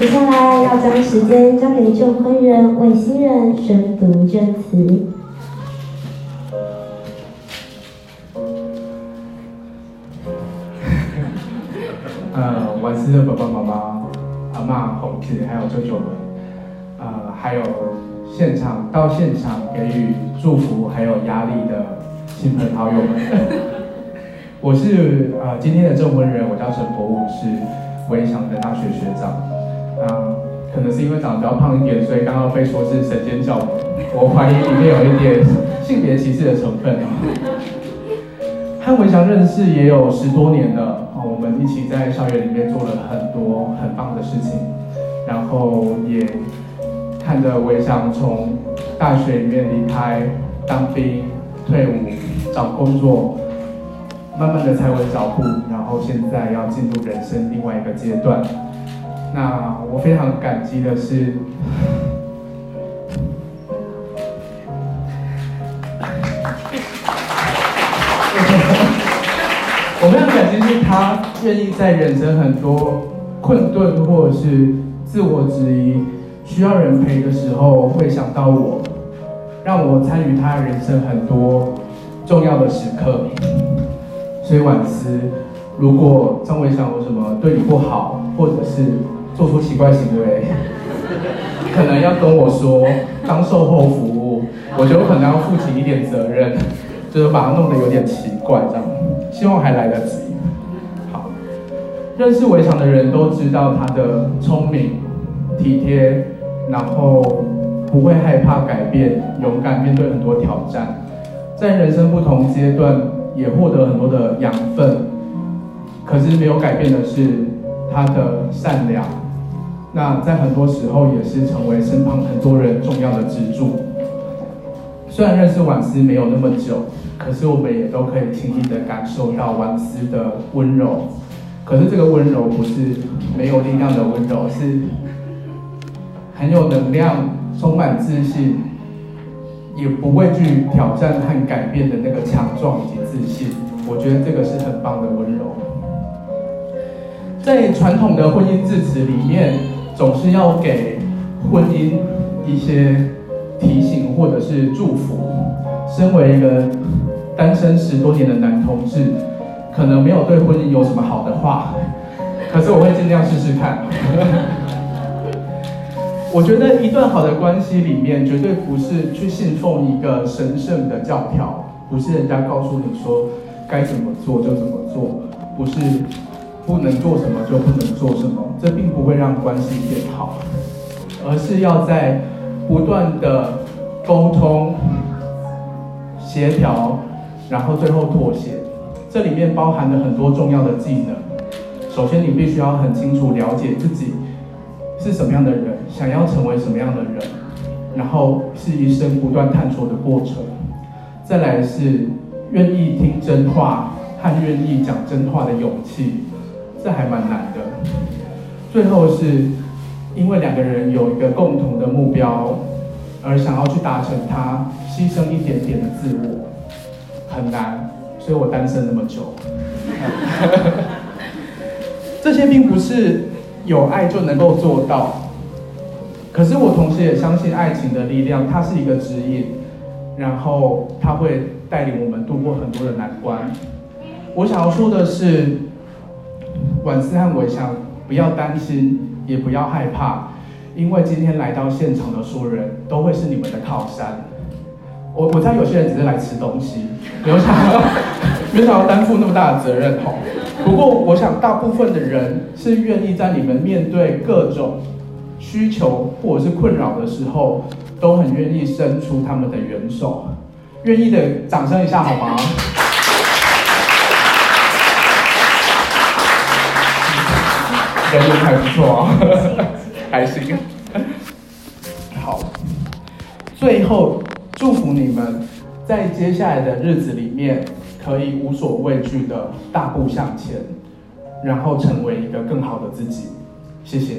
接下来要将时间交给证婚人为新人宣读证词。呃，婉思的爸爸妈妈、阿嬷、红姐，还有舅舅们，呃，还有现场到现场给予祝福还有压力的亲朋好友们，我是呃今天的证婚人，我叫陈博武，是维翔的大学学长。啊、可能是因为长得比较胖一点，所以刚刚被说是神仙教母，我怀疑里面有一点性别歧视的成分。和维翔认识也有十多年了。我们一起在校园里面做了很多很棒的事情，然后也看着维翔从大学里面离开，当兵、退伍、找工作，慢慢的踩稳脚步，然后现在要进入人生另外一个阶段。那我非常感激的是。我非常感激是他愿意在人生很多困顿或者是自我质疑、需要人陪的时候，会想到我，让我参与他人生很多重要的时刻。所以婉思，如果张伟翔有什么对你不好，或者是做出奇怪行为，可能要跟我说，当售后服务，我觉得我可能要负起一点责任，就是把它弄得有点奇怪这样。希望还来得及。好，认识维翔的人都知道他的聪明、体贴，然后不会害怕改变，勇敢面对很多挑战，在人生不同阶段也获得很多的养分。可是没有改变的是他的善良，那在很多时候也是成为身旁很多人重要的支柱。虽然认识婉思没有那么久。可是我们也都可以轻易的感受到婉思的温柔，可是这个温柔不是没有力量的温柔，是很有能量、充满自信，也不畏惧挑战和改变的那个强壮以及自信。我觉得这个是很棒的温柔。在传统的婚姻致辞里面，总是要给婚姻一些提醒或者是祝福。身为一个单身十多年的男同志，可能没有对婚姻有什么好的话，可是我会尽量试试看。我觉得一段好的关系里面，绝对不是去信奉一个神圣的教条，不是人家告诉你说该怎么做就怎么做，不是不能做什么就不能做什么，这并不会让关系变好，而是要在不断的沟通、协调。然后最后妥协，这里面包含了很多重要的技能。首先，你必须要很清楚了解自己是什么样的人，想要成为什么样的人，然后是一生不断探索的过程。再来是愿意听真话和愿意讲真话的勇气，这还蛮难的。最后是因为两个人有一个共同的目标，而想要去达成它，牺牲一点点的自我。很难，所以我单身那么久。这些并不是有爱就能够做到，可是我同时也相信爱情的力量，它是一个指引，然后它会带领我们度过很多的难关。我想要说的是，婉思和维翔不要担心，也不要害怕，因为今天来到现场的所有人都会是你们的靠山。我我知道有些人只是来吃东西，没有想到没想到担负那么大的责任吼。不过我想大部分的人是愿意在你们面对各种需求或者是困扰的时候，都很愿意伸出他们的援手。愿意的掌声一下好吗？人缘还不错啊，还行。好，最后。祝福你们在接下来的日子里面，可以无所畏惧的大步向前，然后成为一个更好的自己。谢谢。